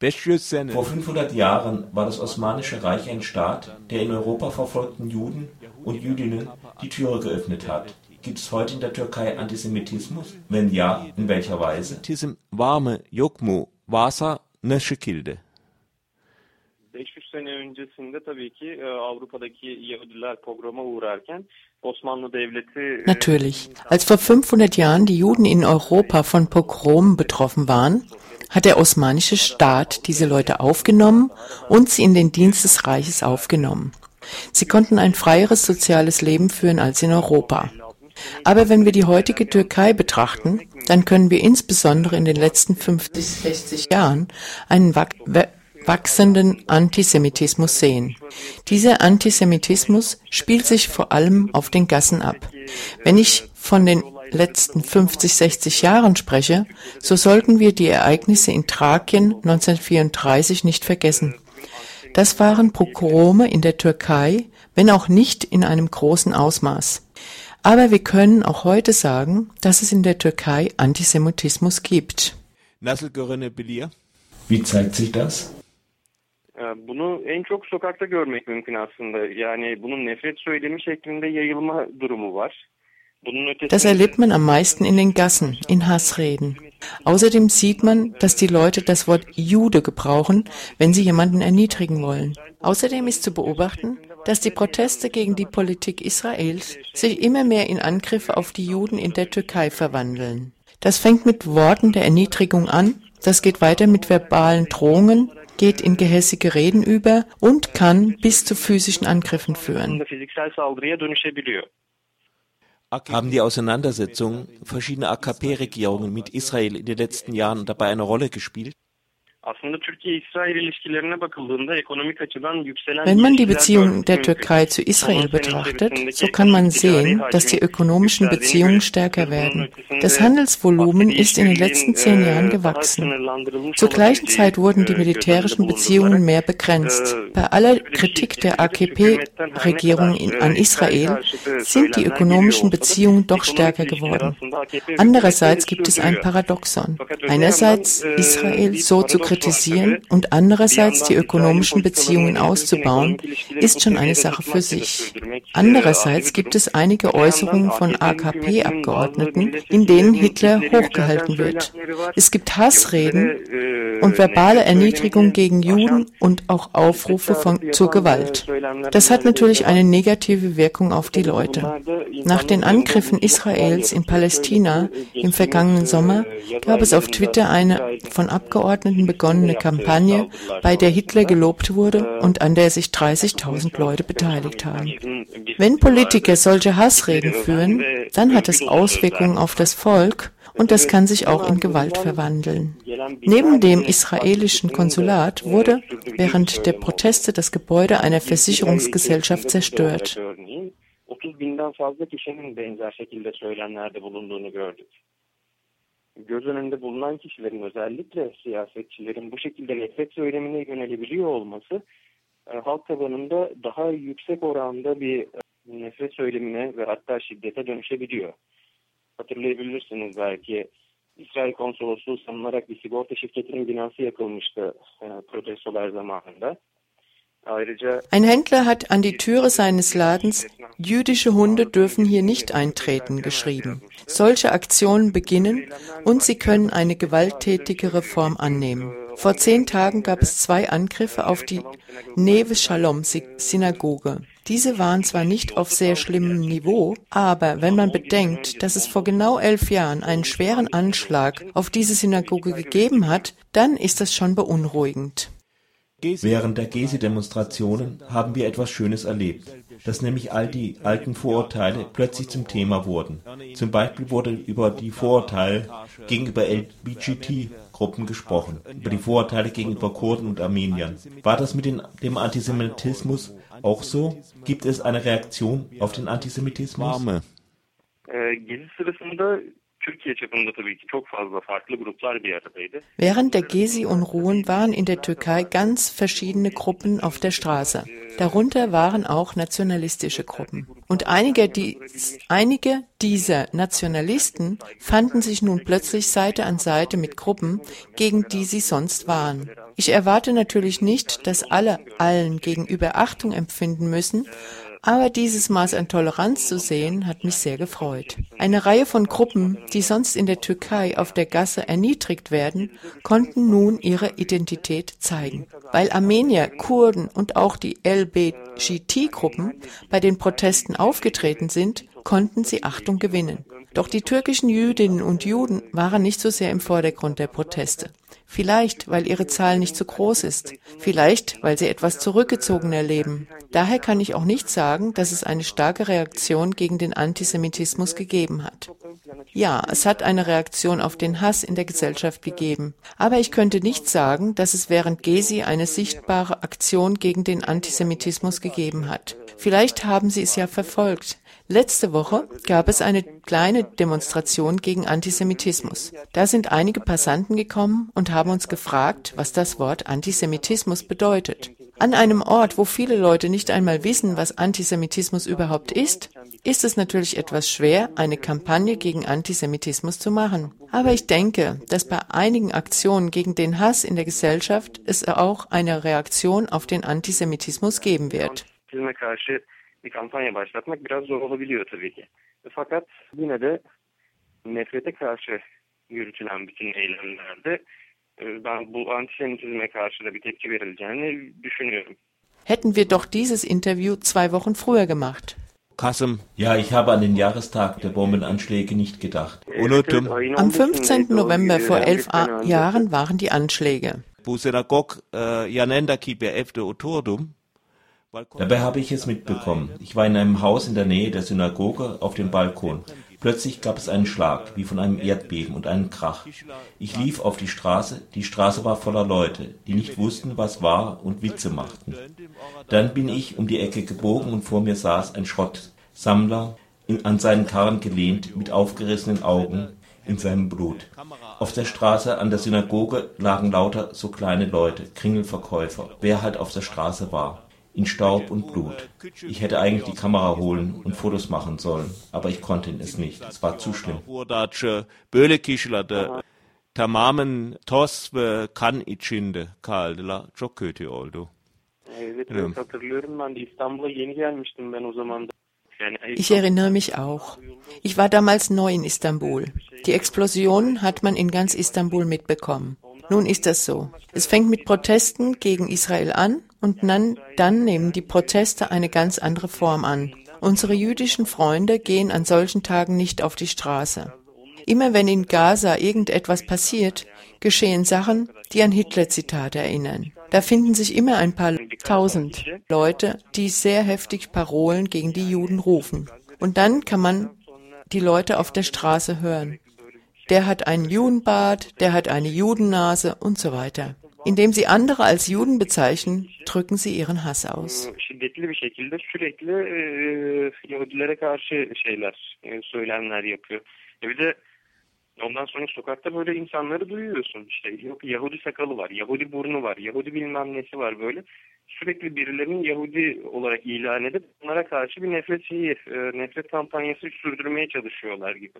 Vor 500 Jahren war das Osmanische Reich ein Staat, der in Europa verfolgten Juden und Jüdinnen die Türe geöffnet hat. Gibt es heute in der Türkei Antisemitismus? Wenn ja, in welcher Weise? 500 sene öncesinde tabii ki e, Avrupa'daki Yahudiler pogroma uğrarken Devleti Natürlich. Als vor 500 Jahren die Juden in Europa von Pogromen betroffen waren, hat der osmanische Staat diese Leute aufgenommen und sie in den Dienst des Reiches aufgenommen. Sie konnten ein freieres soziales Leben führen als in Europa. Aber wenn wir die heutige Türkei betrachten, dann können wir insbesondere in den letzten 50, 60 Jahren einen wachsenden Antisemitismus sehen. Dieser Antisemitismus spielt sich vor allem auf den Gassen ab. Wenn ich von den letzten 50, 60 Jahren spreche, so sollten wir die Ereignisse in Thrakien 1934 nicht vergessen. Das waren Pogrome in der Türkei, wenn auch nicht in einem großen Ausmaß. Aber wir können auch heute sagen, dass es in der Türkei Antisemitismus gibt. Wie zeigt sich das? Bunu en çok sokakta görmek mümkün aslında. Yani bunun nefret söylemi şeklinde yayılma durumu var. Das erlebt man am meisten in den Gassen, in Hassreden. Außerdem sieht man, dass die Leute das Wort Jude gebrauchen, wenn sie jemanden erniedrigen wollen. Außerdem ist zu beobachten, dass die Proteste gegen die Politik Israels sich immer mehr in Angriffe auf die Juden in der Türkei verwandeln. Das fängt mit Worten der Erniedrigung an, das geht weiter mit verbalen Drohungen, geht in gehässige Reden über und kann bis zu physischen Angriffen führen. Haben die Auseinandersetzungen verschiedener AKP-Regierungen mit Israel in den letzten Jahren dabei eine Rolle gespielt? Wenn man die Beziehungen der Türkei zu Israel betrachtet, so kann man sehen, dass die ökonomischen Beziehungen stärker werden. Das Handelsvolumen ist in den letzten zehn Jahren gewachsen. Zur gleichen Zeit wurden die militärischen Beziehungen mehr begrenzt. Bei aller Kritik der AKP-Regierung an Israel sind die ökonomischen Beziehungen doch stärker geworden. Andererseits gibt es ein Paradoxon. Einerseits Israel so zu kritisieren und andererseits die ökonomischen Beziehungen auszubauen, ist schon eine Sache für sich. Andererseits gibt es einige Äußerungen von AKP-Abgeordneten, in denen Hitler hochgehalten wird. Es gibt Hassreden und verbale Erniedrigung gegen Juden und auch Aufrufe von, zur Gewalt. Das hat natürlich eine negative Wirkung auf die Leute. Nach den Angriffen Israels in Palästina im vergangenen Sommer gab es auf Twitter eine von Abgeordneten begonnene Kampagne, bei der Hitler gelobt wurde und an der sich 30.000 Leute beteiligt haben. Wenn Politiker solche Hassreden führen, dann hat es Auswirkungen auf das Volk und das kann sich auch in Gewalt verwandeln. Neben dem israelischen Konsulat wurde während der Proteste das Gebäude einer Versicherungsgesellschaft zerstört. 30 binden fazla kişinin benzer şekilde söylemlerde bulunduğunu gördük göz önünde bulunan kişilerin özellikle siyasetçilerin bu şekilde nefret söylemine yönelebiliyor olması e, halk tabanında daha yüksek oranda bir e, nefret söylemine ve hatta şiddete dönüşebiliyor. Hatırlayabilirsiniz belki İsrail konsolosluğu sanılarak bir sigorta şirketinin binası yakılmıştı e, protestolar zamanında. Ein Händler hat an die Türe seines Ladens, jüdische Hunde dürfen hier nicht eintreten, geschrieben. Solche Aktionen beginnen und sie können eine gewalttätigere Form annehmen. Vor zehn Tagen gab es zwei Angriffe auf die Neve Shalom Synagoge. Diese waren zwar nicht auf sehr schlimmem Niveau, aber wenn man bedenkt, dass es vor genau elf Jahren einen schweren Anschlag auf diese Synagoge gegeben hat, dann ist das schon beunruhigend. Während der Gezi-Demonstrationen haben wir etwas Schönes erlebt, dass nämlich all die alten Vorurteile plötzlich zum Thema wurden. Zum Beispiel wurde über die Vorurteile gegenüber LGBT-Gruppen gesprochen, über die Vorurteile gegenüber Kurden und Armeniern. War das mit dem Antisemitismus auch so? Gibt es eine Reaktion auf den Antisemitismus? Während der Gezi-Unruhen waren in der Türkei ganz verschiedene Gruppen auf der Straße. Darunter waren auch nationalistische Gruppen. Und einige, die, einige dieser Nationalisten fanden sich nun plötzlich Seite an Seite mit Gruppen, gegen die sie sonst waren. Ich erwarte natürlich nicht, dass alle allen gegenüber Achtung empfinden müssen, aber dieses Maß an Toleranz zu sehen, hat mich sehr gefreut. Eine Reihe von Gruppen, die sonst in der Türkei auf der Gasse erniedrigt werden, konnten nun ihre Identität zeigen. Weil Armenier, Kurden und auch die LBGT-Gruppen bei den Protesten aufgetreten sind, konnten sie Achtung gewinnen. Doch die türkischen Jüdinnen und Juden waren nicht so sehr im Vordergrund der Proteste. Vielleicht, weil ihre Zahl nicht so groß ist. Vielleicht, weil sie etwas zurückgezogener leben. Daher kann ich auch nicht sagen, dass es eine starke Reaktion gegen den Antisemitismus gegeben hat. Ja, es hat eine Reaktion auf den Hass in der Gesellschaft gegeben. Aber ich könnte nicht sagen, dass es während Gezi eine sichtbare Aktion gegen den Antisemitismus gegeben hat. Vielleicht haben sie es ja verfolgt. Letzte Woche gab es eine kleine Demonstration gegen Antisemitismus. Da sind einige Passanten gekommen und haben uns gefragt, was das Wort Antisemitismus bedeutet. An einem Ort, wo viele Leute nicht einmal wissen, was Antisemitismus überhaupt ist, ist es natürlich etwas schwer, eine Kampagne gegen Antisemitismus zu machen. Aber ich denke, dass bei einigen Aktionen gegen den Hass in der Gesellschaft es auch eine Reaktion auf den Antisemitismus geben wird. Fakat yine de nefrete karşı yürütülen bütün eylemlerde ben bu antisemitizme karşı da bir tepki verileceğini düşünüyorum. Hätten wir doch dieses Interview zwei Wochen früher gemacht. Kassem. Ja, ich habe an den Jahrestag der Bombenanschläge nicht gedacht. Unuttum. Am 15. November vor elf Jahren waren die Anschläge. Bu synagog yanenda kibe efte otordum Dabei habe ich es mitbekommen. Ich war in einem Haus in der Nähe der Synagoge auf dem Balkon. Plötzlich gab es einen Schlag, wie von einem Erdbeben und einen Krach. Ich lief auf die Straße, die Straße war voller Leute, die nicht wussten, was war und Witze machten. Dann bin ich um die Ecke gebogen und vor mir saß ein Schrottsammler, in, an seinen Karren gelehnt, mit aufgerissenen Augen, in seinem Blut. Auf der Straße an der Synagoge lagen lauter so kleine Leute, Kringelverkäufer, wer halt auf der Straße war in Staub und Blut. Ich hätte eigentlich die Kamera holen und Fotos machen sollen, aber ich konnte es nicht. Es war zu schlimm. Tamamen tos ve kan içinde kaldılar. Çok kötü oldu. Evet, evet hatırlıyorum ben de İstanbul'a yeni gelmiştim ben o zaman da. Ich erinnere mich auch. Ich war damals neu in Istanbul. Die Explosion hat man in ganz Istanbul mitbekommen. Nun ist das so. Es fängt mit Protesten gegen Israel an und dann, dann nehmen die Proteste eine ganz andere Form an. Unsere jüdischen Freunde gehen an solchen Tagen nicht auf die Straße. Immer wenn in Gaza irgendetwas passiert, geschehen Sachen, die an Hitler-Zitate erinnern. Da finden sich immer ein paar tausend Leute, die sehr heftig Parolen gegen die Juden rufen. Und dann kann man die Leute auf der Straße hören. Der hat einen Judenbart, der hat eine Judennase und so weiter. Indem sie andere als Juden bezeichnen, drücken sie ihren Hass aus. E, ondan sonra sokakta böyle insanları duyuyorsun. İşte yok Yahudi sakalı var, Yahudi burnu var, Yahudi bilmem nesi var böyle. Sürekli birilerinin Yahudi olarak ilan edip onlara karşı bir nefret şeyi, nefret kampanyası sürdürmeye çalışıyorlar gibi.